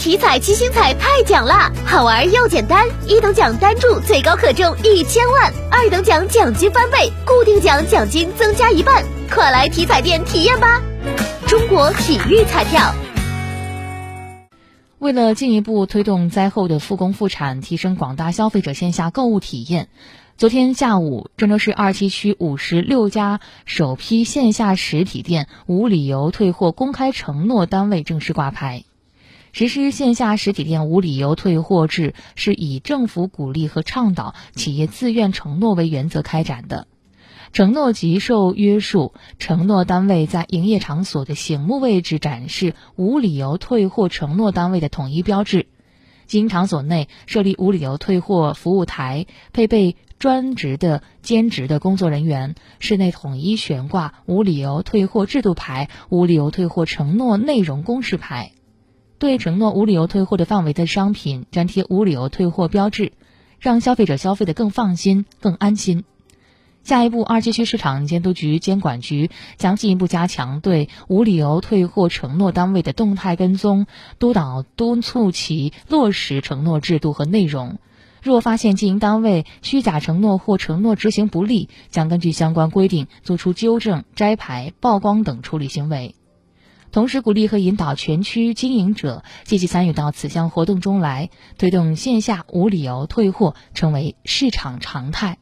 体彩七星彩太奖啦，好玩又简单，一等奖单注最高可中一千万，二等奖奖金翻倍，固定奖奖金增加一半，快来体彩店体验吧！中国体育彩票。为了进一步推动灾后的复工复产，提升广大消费者线下购物体验，昨天下午，郑州市二七区五十六家首批线下实体店无理由退货公开承诺单位正式挂牌。实施线下实体店无理由退货制，是以政府鼓励和倡导企业自愿承诺为原则开展的。承诺极受约束，承诺单位在营业场所的醒目位置展示无理由退货承诺单位的统一标志。经营场所内设立无理由退货服务台，配备专职的兼职的工作人员，室内统一悬挂无理由退货制度牌、无理由退货承诺内容公示牌，对承诺无理由退货的范围的商品粘贴无理由退货标志，让消费者消费的更放心、更安心。下一步，二七区市场监督局监管局将进一步加强对无理由退货承诺单位的动态跟踪、督导、督促其落实承诺制度和内容。若发现经营单位虚假承诺或承诺执行不力，将根据相关规定作出纠正、摘牌、曝光等处理行为。同时，鼓励和引导全区经营者积极参与到此项活动中来，推动线下无理由退货成为市场常态。